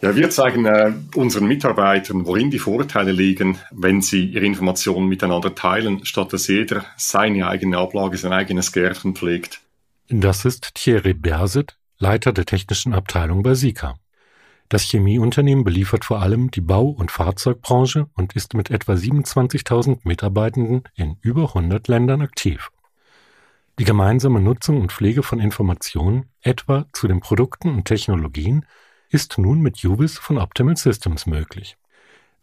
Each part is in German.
Ja, wir zeigen äh, unseren Mitarbeitern, worin die Vorteile liegen, wenn sie ihre Informationen miteinander teilen, statt dass jeder seine eigene Ablage, sein eigenes Gärtchen pflegt. Das ist Thierry Berset, Leiter der technischen Abteilung bei Sika. Das Chemieunternehmen beliefert vor allem die Bau- und Fahrzeugbranche und ist mit etwa 27.000 Mitarbeitenden in über 100 Ländern aktiv. Die gemeinsame Nutzung und Pflege von Informationen, etwa zu den Produkten und Technologien, ist nun mit Juvis von Optimal Systems möglich.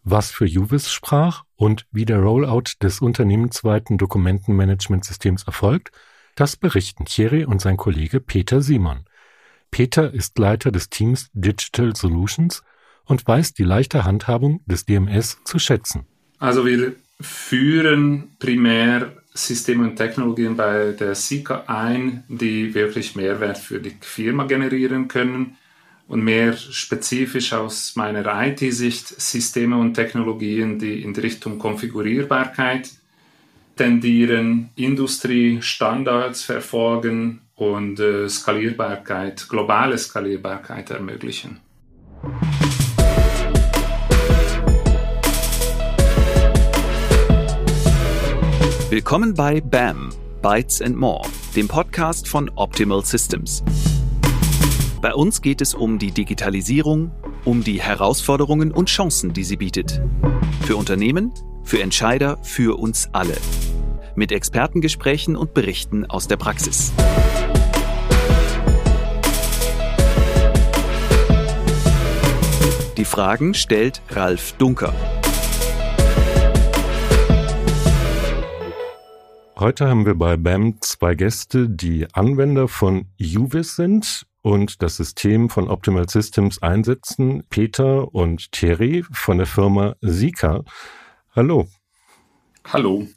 Was für Juvis sprach und wie der Rollout des unternehmensweiten Dokumentenmanagementsystems erfolgt, das berichten Thierry und sein Kollege Peter Simon. Peter ist Leiter des Teams Digital Solutions und weiß die leichte Handhabung des DMS zu schätzen. Also wir führen primär Systeme und Technologien bei der Sika ein, die wirklich Mehrwert für die Firma generieren können und mehr spezifisch aus meiner IT-Sicht Systeme und Technologien, die in Richtung Konfigurierbarkeit tendieren, Industriestandards verfolgen und äh, Skalierbarkeit, globale Skalierbarkeit ermöglichen. Willkommen bei BAM, Bytes and More, dem Podcast von Optimal Systems. Bei uns geht es um die Digitalisierung, um die Herausforderungen und Chancen, die sie bietet. Für Unternehmen, für Entscheider, für uns alle. Mit Expertengesprächen und Berichten aus der Praxis. Die Fragen stellt Ralf Dunker. Heute haben wir bei BAM zwei Gäste, die Anwender von UVIS sind und das System von Optimal Systems einsetzen. Peter und Thierry von der Firma Sika. Hallo. Hallo.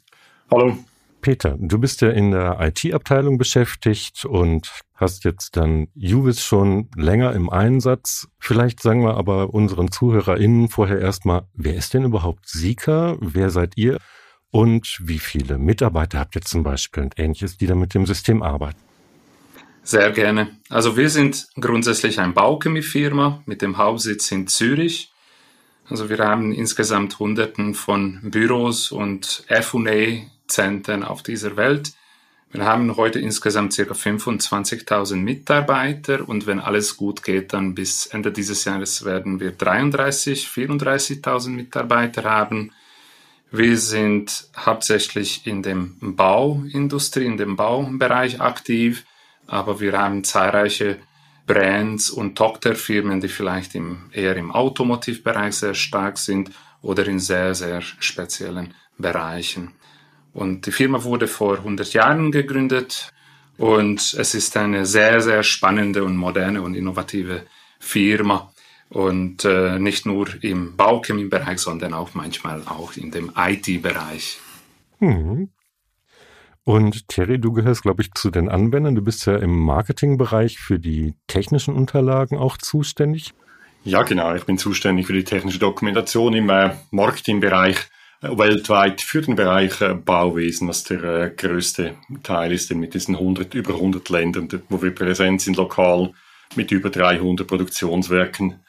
Hallo. Peter, du bist ja in der IT-Abteilung beschäftigt und hast jetzt dann Juvis schon länger im Einsatz. Vielleicht sagen wir aber unseren ZuhörerInnen vorher erstmal, wer ist denn überhaupt Sika? Wer seid ihr? Und wie viele Mitarbeiter habt ihr zum Beispiel und ähnliches, die da mit dem System arbeiten? Sehr gerne. Also wir sind grundsätzlich eine Bauchemiefirma mit dem Hauptsitz in Zürich. Also wir haben insgesamt Hunderten von Büros und F&A-Zentren auf dieser Welt. Wir haben heute insgesamt ca. 25.000 Mitarbeiter und wenn alles gut geht, dann bis Ende dieses Jahres werden wir 33, 34.000 Mitarbeiter haben. Wir sind hauptsächlich in dem Bauindustrie, in dem Baubereich aktiv aber wir haben zahlreiche Brands und Tochterfirmen, die vielleicht im, eher im Automotivbereich sehr stark sind oder in sehr, sehr speziellen Bereichen. Und die Firma wurde vor 100 Jahren gegründet und es ist eine sehr, sehr spannende und moderne und innovative Firma. Und äh, nicht nur im Bauchemiebereich, sondern auch manchmal auch in dem IT-Bereich. Mhm. Und Thierry, du gehörst, glaube ich, zu den Anwendern. Du bist ja im Marketingbereich für die technischen Unterlagen auch zuständig. Ja, genau. Ich bin zuständig für die technische Dokumentation im äh, Marketingbereich äh, weltweit für den Bereich äh, Bauwesen, was der äh, größte Teil ist, mit diesen 100, über 100 Ländern, wo wir präsent sind, lokal mit über 300 Produktionswerken,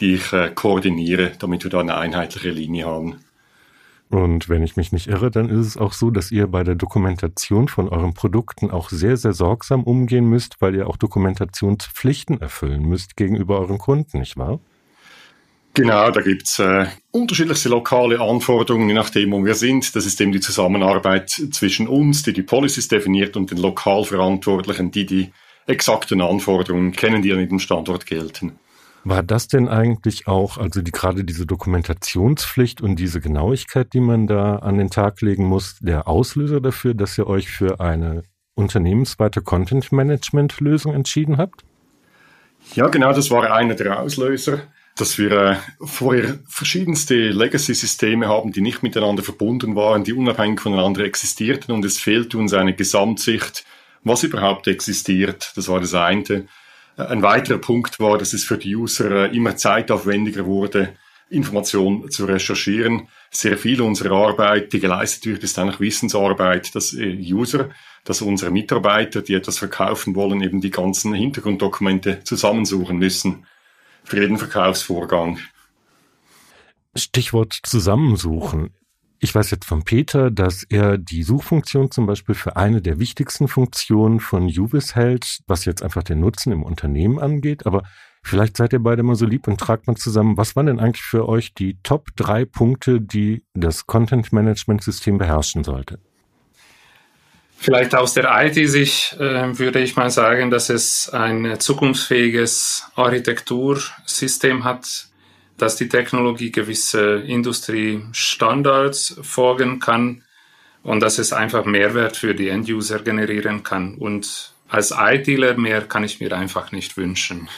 die ich äh, koordiniere, damit wir da eine einheitliche Linie haben. Und wenn ich mich nicht irre, dann ist es auch so, dass ihr bei der Dokumentation von euren Produkten auch sehr, sehr sorgsam umgehen müsst, weil ihr auch Dokumentationspflichten erfüllen müsst gegenüber euren Kunden, nicht wahr? Genau, da gibt's äh, unterschiedlichste lokale Anforderungen, je nachdem, wo wir sind. Das ist eben die Zusammenarbeit zwischen uns, die die Policies definiert, und den Lokalverantwortlichen, die die exakten Anforderungen kennen, die an jedem Standort gelten. War das denn eigentlich auch, also die, gerade diese Dokumentationspflicht und diese Genauigkeit, die man da an den Tag legen muss, der Auslöser dafür, dass ihr euch für eine unternehmensweite Content-Management-Lösung entschieden habt? Ja, genau, das war einer der Auslöser, dass wir äh, vorher verschiedenste Legacy-Systeme haben, die nicht miteinander verbunden waren, die unabhängig voneinander existierten und es fehlte uns eine Gesamtsicht, was überhaupt existiert. Das war das eine. Ein weiterer Punkt war, dass es für die User äh, immer zeitaufwendiger wurde, Informationen zu recherchieren. Sehr viel unserer Arbeit, die geleistet wird, ist eigentlich Wissensarbeit, dass äh, User, dass unsere Mitarbeiter, die etwas verkaufen wollen, eben die ganzen Hintergrunddokumente zusammensuchen müssen. für jeden Verkaufsvorgang. Stichwort Zusammensuchen. Ich weiß jetzt von Peter, dass er die Suchfunktion zum Beispiel für eine der wichtigsten Funktionen von Juvis hält, was jetzt einfach den Nutzen im Unternehmen angeht. Aber vielleicht seid ihr beide mal so lieb und tragt mal zusammen, was waren denn eigentlich für euch die Top drei Punkte, die das Content Management System beherrschen sollte? Vielleicht aus der IT-Sicht äh, würde ich mal sagen, dass es ein zukunftsfähiges Architektursystem hat, dass die Technologie gewisse Industriestandards folgen kann und dass es einfach Mehrwert für die End-User generieren kann. Und als ITler mehr kann ich mir einfach nicht wünschen.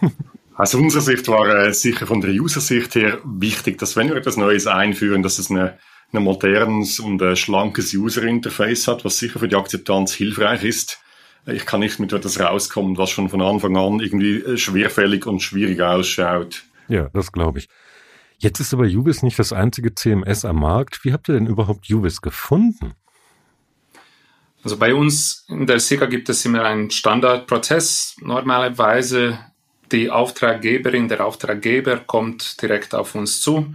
Aus unserer Sicht war äh, sicher von der User-Sicht her wichtig, dass wenn wir etwas Neues einführen, dass es eine, ein modernes und äh, schlankes User-Interface hat, was sicher für die Akzeptanz hilfreich ist. Ich kann nicht mit etwas rauskommen, was schon von Anfang an irgendwie äh, schwerfällig und schwierig ausschaut. Ja, das glaube ich. Jetzt ist aber Ubis nicht das einzige CMS am Markt. Wie habt ihr denn überhaupt Ubis gefunden? Also bei uns in der SIGA gibt es immer einen Standardprozess. Normalerweise die Auftraggeberin, der Auftraggeber kommt direkt auf uns zu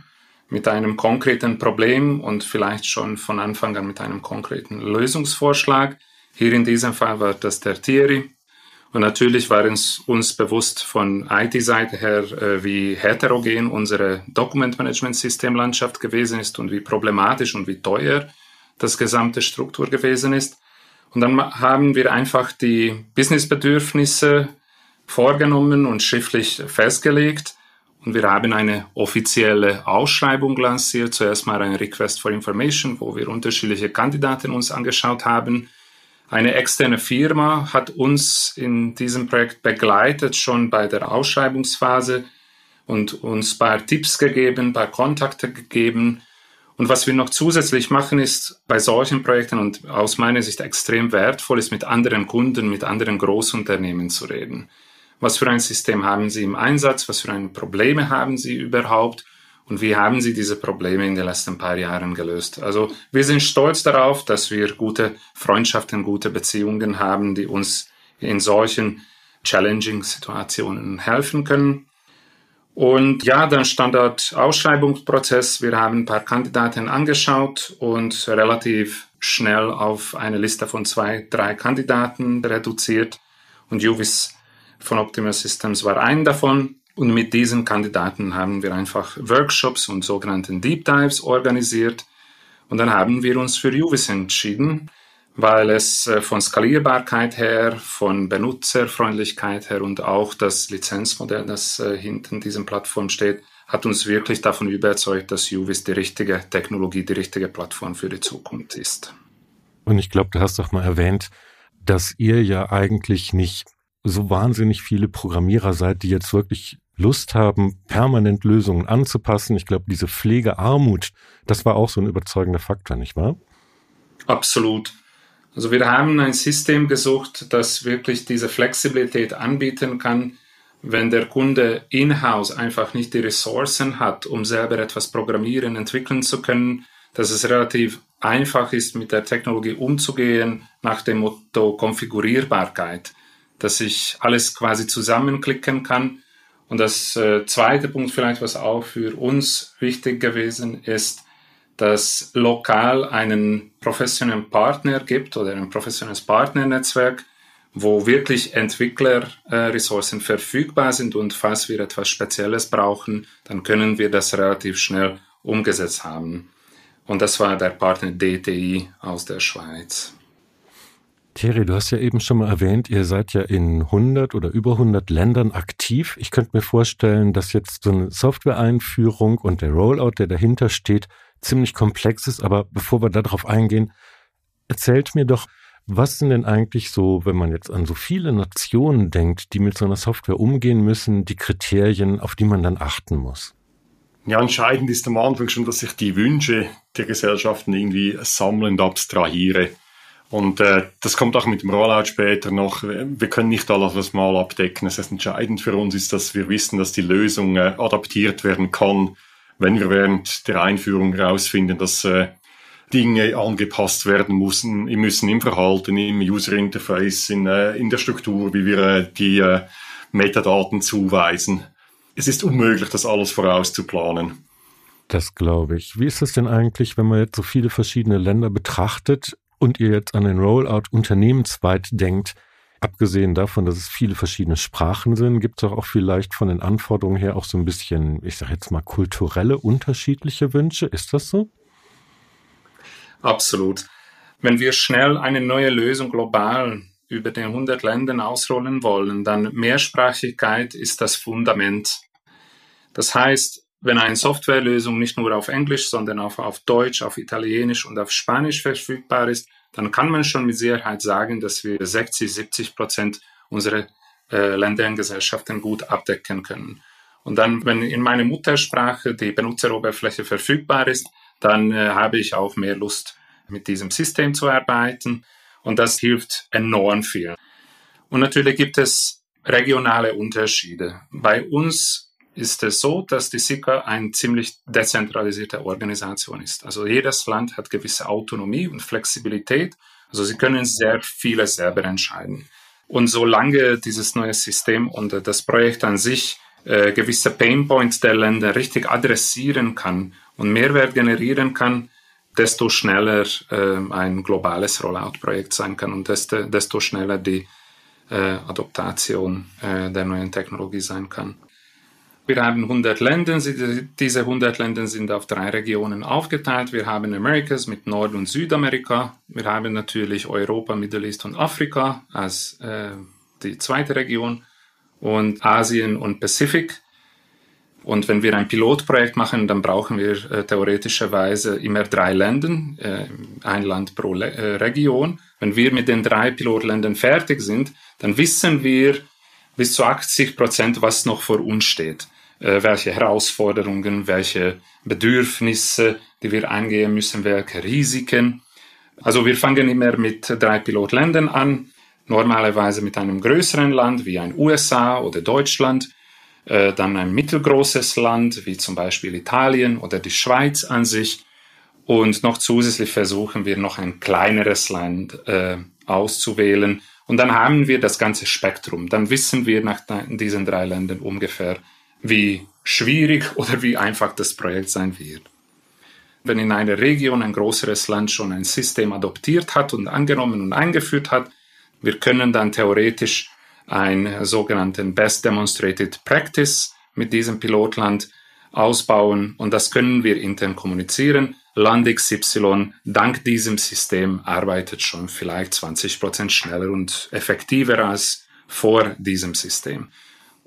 mit einem konkreten Problem und vielleicht schon von Anfang an mit einem konkreten Lösungsvorschlag. Hier in diesem Fall war das der Thierry. Und natürlich war es uns bewusst von IT-Seite her, äh, wie heterogen unsere Dokumentmanagement-Systemlandschaft gewesen ist und wie problematisch und wie teuer das gesamte Struktur gewesen ist. Und dann haben wir einfach die Businessbedürfnisse vorgenommen und schriftlich festgelegt. Und wir haben eine offizielle Ausschreibung lanciert. Zuerst mal ein Request for Information, wo wir unterschiedliche Kandidaten uns angeschaut haben eine externe Firma hat uns in diesem Projekt begleitet, schon bei der Ausschreibungsphase und uns ein paar Tipps gegeben, ein paar Kontakte gegeben. Und was wir noch zusätzlich machen, ist bei solchen Projekten und aus meiner Sicht extrem wertvoll ist, mit anderen Kunden, mit anderen Großunternehmen zu reden. Was für ein System haben Sie im Einsatz? Was für eine Probleme haben Sie überhaupt? Und wie haben Sie diese Probleme in den letzten paar Jahren gelöst? Also wir sind stolz darauf, dass wir gute Freundschaften, gute Beziehungen haben, die uns in solchen challenging Situationen helfen können. Und ja, dann Standard-Ausschreibungsprozess. Wir haben ein paar Kandidaten angeschaut und relativ schnell auf eine Liste von zwei, drei Kandidaten reduziert. Und Juvis von Optimal Systems war ein davon. Und mit diesen Kandidaten haben wir einfach Workshops und sogenannten Deep Dives organisiert. Und dann haben wir uns für Juvis entschieden, weil es äh, von Skalierbarkeit her, von Benutzerfreundlichkeit her und auch das Lizenzmodell, das äh, hinter diesem Plattform steht, hat uns wirklich davon überzeugt, dass Juvis die richtige Technologie, die richtige Plattform für die Zukunft ist. Und ich glaube, du hast doch mal erwähnt, dass ihr ja eigentlich nicht so wahnsinnig viele Programmierer seid, die jetzt wirklich Lust haben, permanent Lösungen anzupassen. Ich glaube, diese Pflegearmut, das war auch so ein überzeugender Faktor, nicht wahr? Absolut. Also wir haben ein System gesucht, das wirklich diese Flexibilität anbieten kann, wenn der Kunde in-house einfach nicht die Ressourcen hat, um selber etwas programmieren, entwickeln zu können, dass es relativ einfach ist, mit der Technologie umzugehen, nach dem Motto Konfigurierbarkeit dass ich alles quasi zusammenklicken kann. Und das äh, zweite Punkt vielleicht, was auch für uns wichtig gewesen ist, dass lokal einen professionellen Partner gibt oder ein professionelles Partnernetzwerk, wo wirklich Entwicklerressourcen äh, verfügbar sind und falls wir etwas Spezielles brauchen, dann können wir das relativ schnell umgesetzt haben. Und das war der Partner DTI aus der Schweiz. Thierry, du hast ja eben schon mal erwähnt, ihr seid ja in 100 oder über 100 Ländern aktiv. Ich könnte mir vorstellen, dass jetzt so eine Software-Einführung und der Rollout, der dahinter steht, ziemlich komplex ist. Aber bevor wir darauf eingehen, erzählt mir doch, was sind denn eigentlich so, wenn man jetzt an so viele Nationen denkt, die mit so einer Software umgehen müssen, die Kriterien, auf die man dann achten muss? Ja, entscheidend ist am Anfang schon, dass ich die Wünsche der Gesellschaften irgendwie sammelnd abstrahiere. Und äh, das kommt auch mit dem Rollout später noch. Wir können nicht alles mal abdecken. Es ist entscheidend für uns ist, dass wir wissen, dass die Lösung äh, adaptiert werden kann, wenn wir während der Einführung herausfinden, dass äh, Dinge angepasst werden müssen, müssen im Verhalten, im User Interface, in, äh, in der Struktur, wie wir äh, die äh, Metadaten zuweisen. es ist unmöglich, das alles vorauszuplanen. Das glaube ich. Wie ist es denn eigentlich, wenn man jetzt so viele verschiedene Länder betrachtet und ihr jetzt an den Rollout unternehmensweit denkt? Abgesehen davon, dass es viele verschiedene Sprachen sind, gibt es auch vielleicht von den Anforderungen her auch so ein bisschen, ich sage jetzt mal, kulturelle unterschiedliche Wünsche. Ist das so? Absolut. Wenn wir schnell eine neue Lösung global über den 100 Ländern ausrollen wollen, dann Mehrsprachigkeit ist das Fundament. Das heißt, wenn eine Softwarelösung nicht nur auf Englisch, sondern auch auf Deutsch, auf Italienisch und auf Spanisch verfügbar ist, dann kann man schon mit Sicherheit sagen, dass wir 60, 70 Prozent unserer äh, Länder und Gesellschaften gut abdecken können. Und dann, wenn in meiner Muttersprache die Benutzeroberfläche verfügbar ist, dann äh, habe ich auch mehr Lust, mit diesem System zu arbeiten. Und das hilft enorm viel. Und natürlich gibt es regionale Unterschiede. Bei uns ist es so, dass die SICA eine ziemlich dezentralisierte Organisation ist. Also jedes Land hat gewisse Autonomie und Flexibilität. Also sie können sehr vieles selber entscheiden. Und solange dieses neue System und das Projekt an sich äh, gewisse Painpoints der Länder richtig adressieren kann und Mehrwert generieren kann, desto schneller äh, ein globales Rollout-Projekt sein kann und desto, desto schneller die äh, Adoption äh, der neuen Technologie sein kann. Wir haben 100 Länder. Diese 100 Länder sind auf drei Regionen aufgeteilt. Wir haben Americas mit Nord- und Südamerika. Wir haben natürlich Europa, Middle East und Afrika als äh, die zweite Region und Asien und Pazifik. Und wenn wir ein Pilotprojekt machen, dann brauchen wir äh, theoretischerweise immer drei Länder, äh, ein Land pro Le äh, Region. Wenn wir mit den drei Pilotländern fertig sind, dann wissen wir bis zu 80 Prozent, was noch vor uns steht. Äh, welche Herausforderungen, welche Bedürfnisse, die wir eingehen müssen, welche Risiken. Also wir fangen immer mit drei Pilotländern an, normalerweise mit einem größeren Land wie ein USA oder Deutschland äh, dann ein mittelgroßes Land wie zum Beispiel Italien oder die Schweiz an sich und noch zusätzlich versuchen wir noch ein kleineres Land äh, auszuwählen und dann haben wir das ganze Spektrum. Dann wissen wir nach diesen drei Ländern ungefähr, wie schwierig oder wie einfach das Projekt sein wird. Wenn in einer Region ein größeres Land schon ein System adoptiert hat und angenommen und eingeführt hat, wir können dann theoretisch einen sogenannten Best Demonstrated Practice mit diesem Pilotland ausbauen und das können wir intern kommunizieren. Land XY dank diesem System arbeitet schon vielleicht 20 Prozent schneller und effektiver als vor diesem System.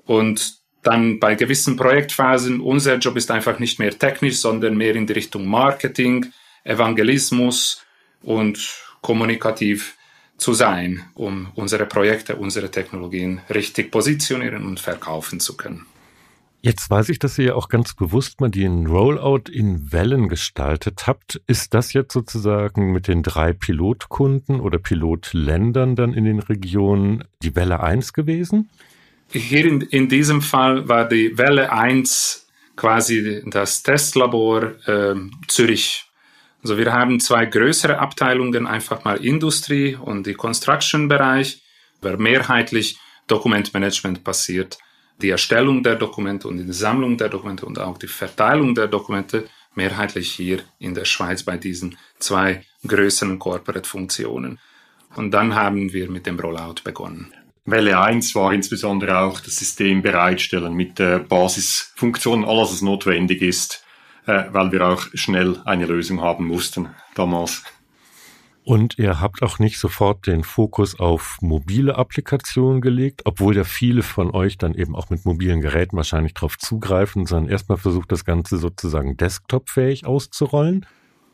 Und dann bei gewissen Projektphasen, unser Job ist einfach nicht mehr technisch, sondern mehr in die Richtung Marketing, Evangelismus und kommunikativ zu sein, um unsere Projekte, unsere Technologien richtig positionieren und verkaufen zu können. Jetzt weiß ich, dass ihr ja auch ganz bewusst mal den Rollout in Wellen gestaltet habt. Ist das jetzt sozusagen mit den drei Pilotkunden oder Pilotländern dann in den Regionen die Welle 1 gewesen? Hier in, in diesem Fall war die Welle 1 quasi das Testlabor äh, Zürich also wir haben zwei größere Abteilungen, einfach mal Industrie und die Construction-Bereich, weil mehrheitlich Dokumentmanagement passiert. Die Erstellung der Dokumente und die Sammlung der Dokumente und auch die Verteilung der Dokumente mehrheitlich hier in der Schweiz bei diesen zwei größeren Corporate-Funktionen. Und dann haben wir mit dem Rollout begonnen. Welle 1 war insbesondere auch das System bereitstellen mit der Basisfunktion, alles was notwendig ist, äh, weil wir auch schnell eine Lösung haben mussten damals. Und ihr habt auch nicht sofort den Fokus auf mobile Applikationen gelegt, obwohl ja viele von euch dann eben auch mit mobilen Geräten wahrscheinlich darauf zugreifen, sondern erstmal versucht, das Ganze sozusagen desktopfähig auszurollen.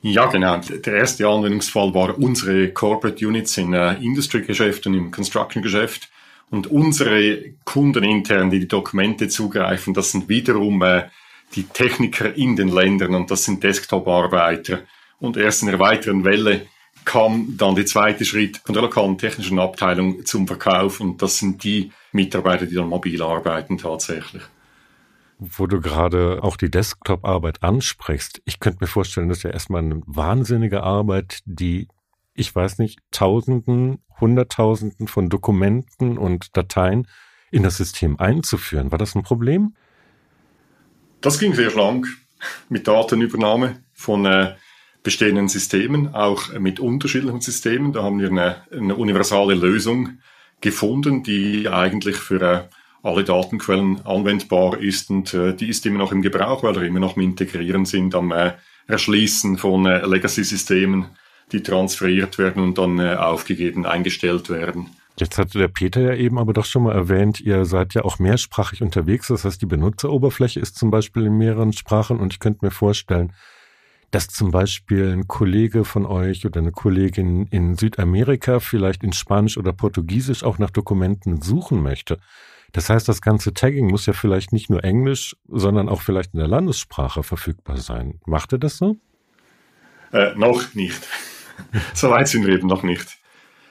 Ja, genau. Der erste Anwendungsfall war unsere Corporate Units in äh, Industry-Geschäft und im Construction-Geschäft. Und unsere Kunden intern, die die Dokumente zugreifen, das sind wiederum äh, die Techniker in den Ländern und das sind Desktop-Arbeiter. Und erst in einer weiteren Welle kam dann der zweite Schritt von der lokalen technischen Abteilung zum Verkauf und das sind die Mitarbeiter, die dann mobil arbeiten tatsächlich. Wo du gerade auch die Desktop-Arbeit ansprichst, ich könnte mir vorstellen, das ist ja erstmal eine wahnsinnige Arbeit, die, ich weiß nicht, Tausenden, Hunderttausenden von Dokumenten und Dateien in das System einzuführen. War das ein Problem? Das ging sehr schlank mit Datenübernahme von äh, bestehenden Systemen, auch mit unterschiedlichen Systemen. Da haben wir eine, eine universale Lösung gefunden, die eigentlich für äh, alle Datenquellen anwendbar ist und äh, die ist immer noch im Gebrauch, weil wir immer noch im Integrieren sind, am äh, Erschließen von äh, Legacy-Systemen, die transferiert werden und dann äh, aufgegeben, eingestellt werden. Jetzt hatte der Peter ja eben aber doch schon mal erwähnt, ihr seid ja auch mehrsprachig unterwegs. Das heißt, die Benutzeroberfläche ist zum Beispiel in mehreren Sprachen und ich könnte mir vorstellen, dass zum Beispiel ein Kollege von euch oder eine Kollegin in Südamerika vielleicht in Spanisch oder Portugiesisch auch nach Dokumenten suchen möchte. Das heißt, das ganze Tagging muss ja vielleicht nicht nur Englisch, sondern auch vielleicht in der Landessprache verfügbar sein. Macht ihr das so? Äh, noch nicht. so weit sind wir eben noch nicht.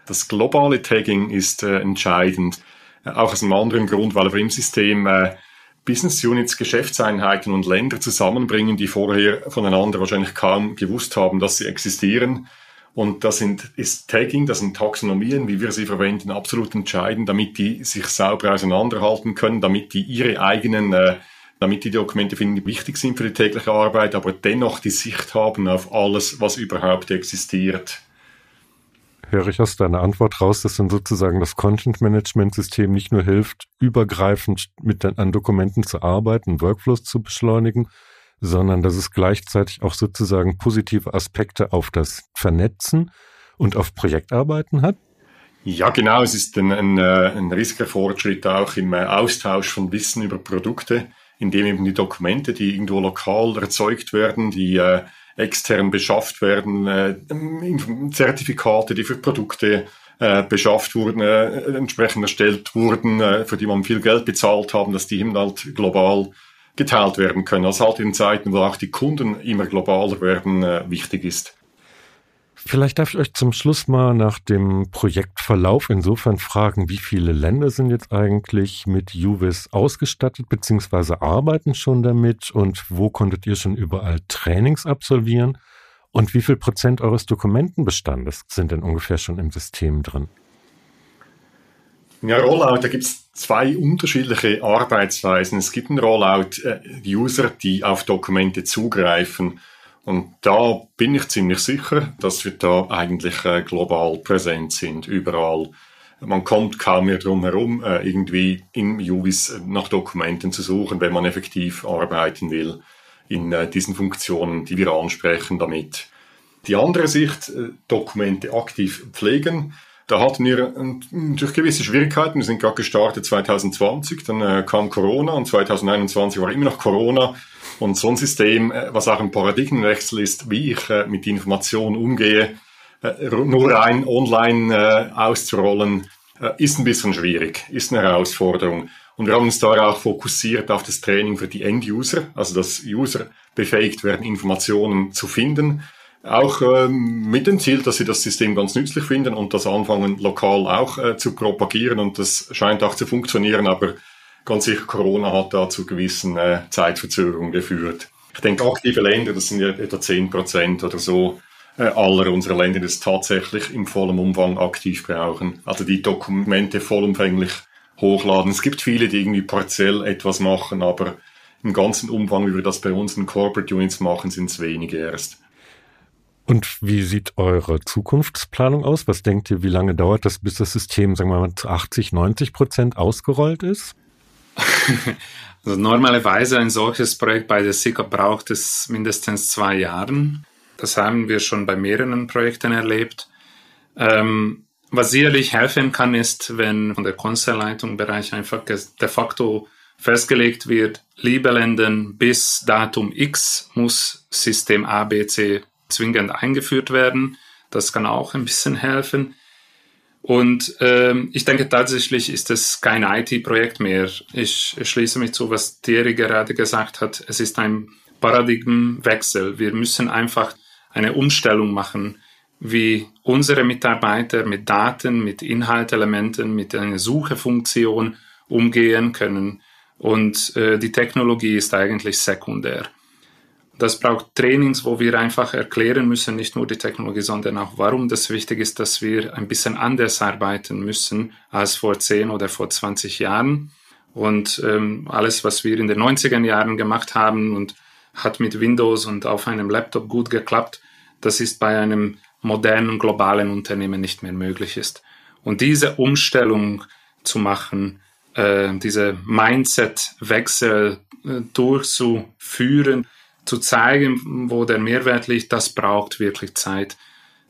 Das globale Tagging ist äh, entscheidend. Äh, auch aus einem anderen Grund, weil wir im System äh, Business Units, Geschäftseinheiten und Länder zusammenbringen, die vorher voneinander wahrscheinlich kaum gewusst haben, dass sie existieren und das sind, ist Tagging, das sind Taxonomien, wie wir sie verwenden, absolut entscheidend, damit die sich sauber auseinanderhalten können, damit die ihre eigenen, äh, damit die Dokumente finden, die wichtig sind für die tägliche Arbeit, aber dennoch die Sicht haben auf alles, was überhaupt existiert. Höre ich aus deiner Antwort raus, dass dann sozusagen das Content-Management-System nicht nur hilft, übergreifend mit an Dokumenten zu arbeiten, Workflows zu beschleunigen, sondern dass es gleichzeitig auch sozusagen positive Aspekte auf das Vernetzen und auf Projektarbeiten hat? Ja, genau. Es ist ein, ein, äh, ein riesiger Fortschritt auch im äh, Austausch von Wissen über Produkte, indem eben die Dokumente, die irgendwo lokal erzeugt werden, die äh, extern beschafft werden, äh, Zertifikate, die für Produkte äh, beschafft wurden, äh, entsprechend erstellt wurden, äh, für die man viel Geld bezahlt haben, dass die eben halt global geteilt werden können. Also halt in Zeiten, wo auch die Kunden immer globaler werden, äh, wichtig ist. Vielleicht darf ich euch zum Schluss mal nach dem Projektverlauf insofern fragen, wie viele Länder sind jetzt eigentlich mit UVIS ausgestattet bzw. arbeiten schon damit und wo konntet ihr schon überall Trainings absolvieren und wie viel Prozent eures Dokumentenbestandes sind denn ungefähr schon im System drin? Ja, Rollout, da gibt es zwei unterschiedliche Arbeitsweisen. Es gibt einen Rollout-User, äh, die auf Dokumente zugreifen. Und da bin ich ziemlich sicher, dass wir da eigentlich äh, global präsent sind, überall. Man kommt kaum mehr drum herum, äh, irgendwie in UVIS nach Dokumenten zu suchen, wenn man effektiv arbeiten will in äh, diesen Funktionen, die wir ansprechen damit. Die andere Sicht, äh, Dokumente aktiv pflegen, da hatten wir durch gewisse Schwierigkeiten. Wir sind gerade gestartet 2020, dann äh, kam Corona und 2021 war immer noch Corona. Und so ein System, äh, was auch ein Paradigmenwechsel ist, wie ich äh, mit Informationen umgehe, äh, nur rein online äh, auszurollen, äh, ist ein bisschen schwierig, ist eine Herausforderung. Und wir haben uns da auch fokussiert auf das Training für die End-User, also dass User befähigt werden, Informationen zu finden auch ähm, mit dem Ziel, dass sie das System ganz nützlich finden und das anfangen lokal auch äh, zu propagieren und das scheint auch zu funktionieren, aber ganz sicher Corona hat da zu gewissen äh, Zeitverzögerungen geführt. Ich denke, aktive Länder, das sind ja etwa zehn Prozent oder so äh, aller unserer Länder, die es tatsächlich im vollen Umfang aktiv brauchen. Also die Dokumente vollumfänglich hochladen. Es gibt viele, die irgendwie partiell etwas machen, aber im ganzen Umfang, wie wir das bei uns in Corporate Units machen, sind es wenige erst. Und wie sieht eure Zukunftsplanung aus? Was denkt ihr, wie lange dauert das, bis das System, sagen wir mal, zu 80, 90 Prozent ausgerollt ist? Also normalerweise ein solches Projekt bei der SICA braucht es mindestens zwei Jahren. Das haben wir schon bei mehreren Projekten erlebt. Ähm, was sicherlich helfen kann, ist, wenn von der Konzernleitung Bereich einfach de facto festgelegt wird, liebe Länder, bis Datum X muss System A, B, C zwingend eingeführt werden. Das kann auch ein bisschen helfen. Und ähm, ich denke tatsächlich ist es kein IT-Projekt mehr. Ich schließe mich zu, was Thierry gerade gesagt hat. Es ist ein Paradigmenwechsel. Wir müssen einfach eine Umstellung machen, wie unsere Mitarbeiter mit Daten, mit Inhaltelementen, mit einer Suchefunktion umgehen können. Und äh, die Technologie ist eigentlich sekundär. Das braucht Trainings, wo wir einfach erklären müssen, nicht nur die Technologie, sondern auch, warum das wichtig ist, dass wir ein bisschen anders arbeiten müssen als vor 10 oder vor 20 Jahren. Und ähm, alles, was wir in den 90er Jahren gemacht haben und hat mit Windows und auf einem Laptop gut geklappt, das ist bei einem modernen globalen Unternehmen nicht mehr möglich ist. Und diese Umstellung zu machen, äh, diese Mindset-Wechsel äh, durchzuführen, zu zeigen, wo der Mehrwert liegt, das braucht wirklich Zeit.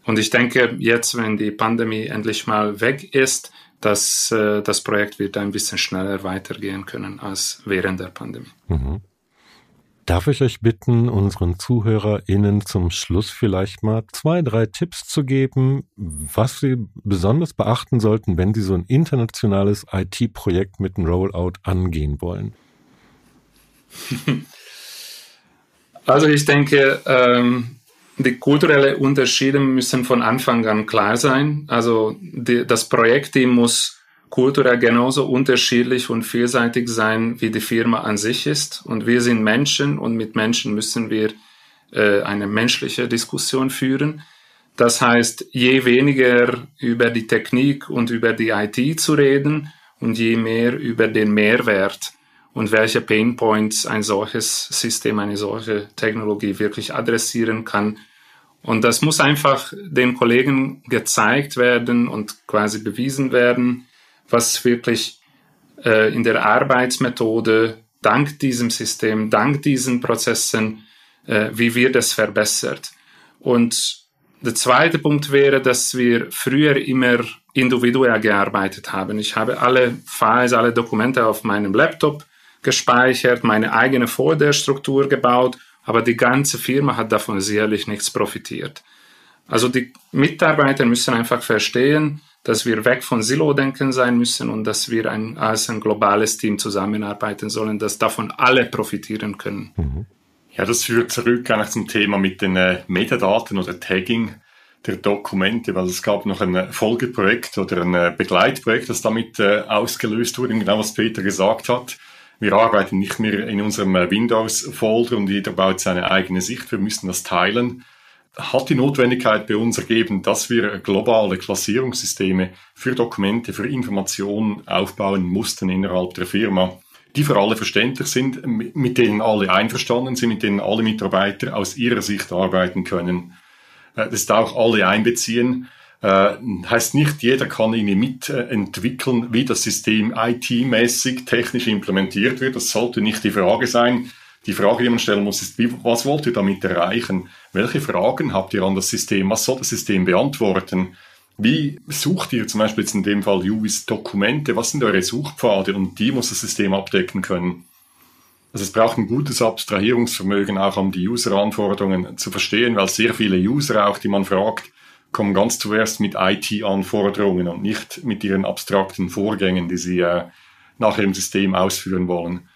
Und ich denke, jetzt, wenn die Pandemie endlich mal weg ist, dass äh, das Projekt wird ein bisschen schneller weitergehen können als während der Pandemie. Mhm. Darf ich euch bitten, unseren ZuhörerInnen zum Schluss vielleicht mal zwei, drei Tipps zu geben, was sie besonders beachten sollten, wenn sie so ein internationales IT-Projekt mit einem Rollout angehen wollen? Also ich denke, ähm, die kulturellen Unterschiede müssen von Anfang an klar sein. Also die, das Projektteam muss kulturell genauso unterschiedlich und vielseitig sein, wie die Firma an sich ist. Und wir sind Menschen und mit Menschen müssen wir äh, eine menschliche Diskussion führen. Das heißt, je weniger über die Technik und über die IT zu reden und je mehr über den Mehrwert und welche Painpoints ein solches System, eine solche Technologie wirklich adressieren kann. Und das muss einfach den Kollegen gezeigt werden und quasi bewiesen werden, was wirklich äh, in der Arbeitsmethode dank diesem System, dank diesen Prozessen, äh, wie wir das verbessert. Und der zweite Punkt wäre, dass wir früher immer individuell gearbeitet haben. Ich habe alle Files, alle Dokumente auf meinem Laptop gespeichert, meine eigene Folderstruktur gebaut, aber die ganze Firma hat davon sicherlich nichts profitiert. Also die Mitarbeiter müssen einfach verstehen, dass wir weg von Silo-Denken sein müssen und dass wir ein, als ein globales Team zusammenarbeiten sollen, dass davon alle profitieren können. Mhm. Ja, das führt zurück eigentlich zum Thema mit den äh, Metadaten oder Tagging der Dokumente, weil es gab noch ein äh, Folgeprojekt oder ein äh, Begleitprojekt, das damit äh, ausgelöst wurde, genau was Peter gesagt hat. Wir arbeiten nicht mehr in unserem äh, Windows-Folder und jeder baut seine eigene Sicht. Wir müssen das teilen hat die Notwendigkeit bei uns ergeben, dass wir globale Klassierungssysteme für Dokumente, für Informationen aufbauen mussten innerhalb der Firma, die für alle verständlich sind, mit denen alle einverstanden sind, mit denen alle Mitarbeiter aus ihrer Sicht arbeiten können. Äh, das ist auch alle einbeziehen. Äh, heißt nicht, jeder kann irgendwie mitentwickeln, wie das System IT-mäßig technisch implementiert wird. Das sollte nicht die Frage sein. Die Frage, die man stellen muss, ist, wie, was wollt ihr damit erreichen? Welche Fragen habt ihr an das System? Was soll das System beantworten? Wie sucht ihr zum Beispiel jetzt in dem Fall UVs Dokumente? Was sind eure Suchpfade? Und die muss das System abdecken können. Also es braucht ein gutes Abstrahierungsvermögen, auch um die User-Anforderungen zu verstehen, weil sehr viele User auch, die man fragt, kommen ganz zuerst mit IT-Anforderungen und nicht mit ihren abstrakten Vorgängen, die sie äh, nachher im System ausführen wollen.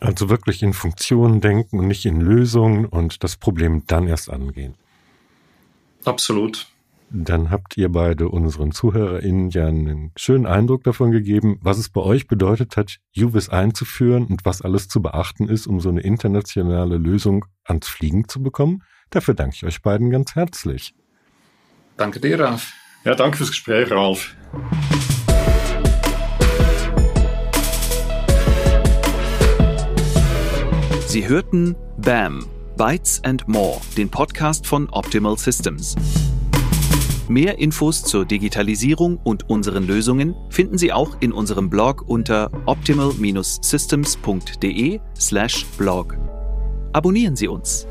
Also wirklich in Funktionen denken und nicht in Lösungen und das Problem dann erst angehen. Absolut. Dann habt ihr beide unseren ZuhörerInnen ja einen schönen Eindruck davon gegeben, was es bei euch bedeutet hat, UVIS einzuführen und was alles zu beachten ist, um so eine internationale Lösung ans Fliegen zu bekommen. Dafür danke ich euch beiden ganz herzlich. Danke dir, Ralf. Ja, danke fürs Gespräch, Ralf. Sie hörten BAM, Bytes and More, den Podcast von Optimal Systems. Mehr Infos zur Digitalisierung und unseren Lösungen finden Sie auch in unserem Blog unter optimal-systems.de/blog. Abonnieren Sie uns.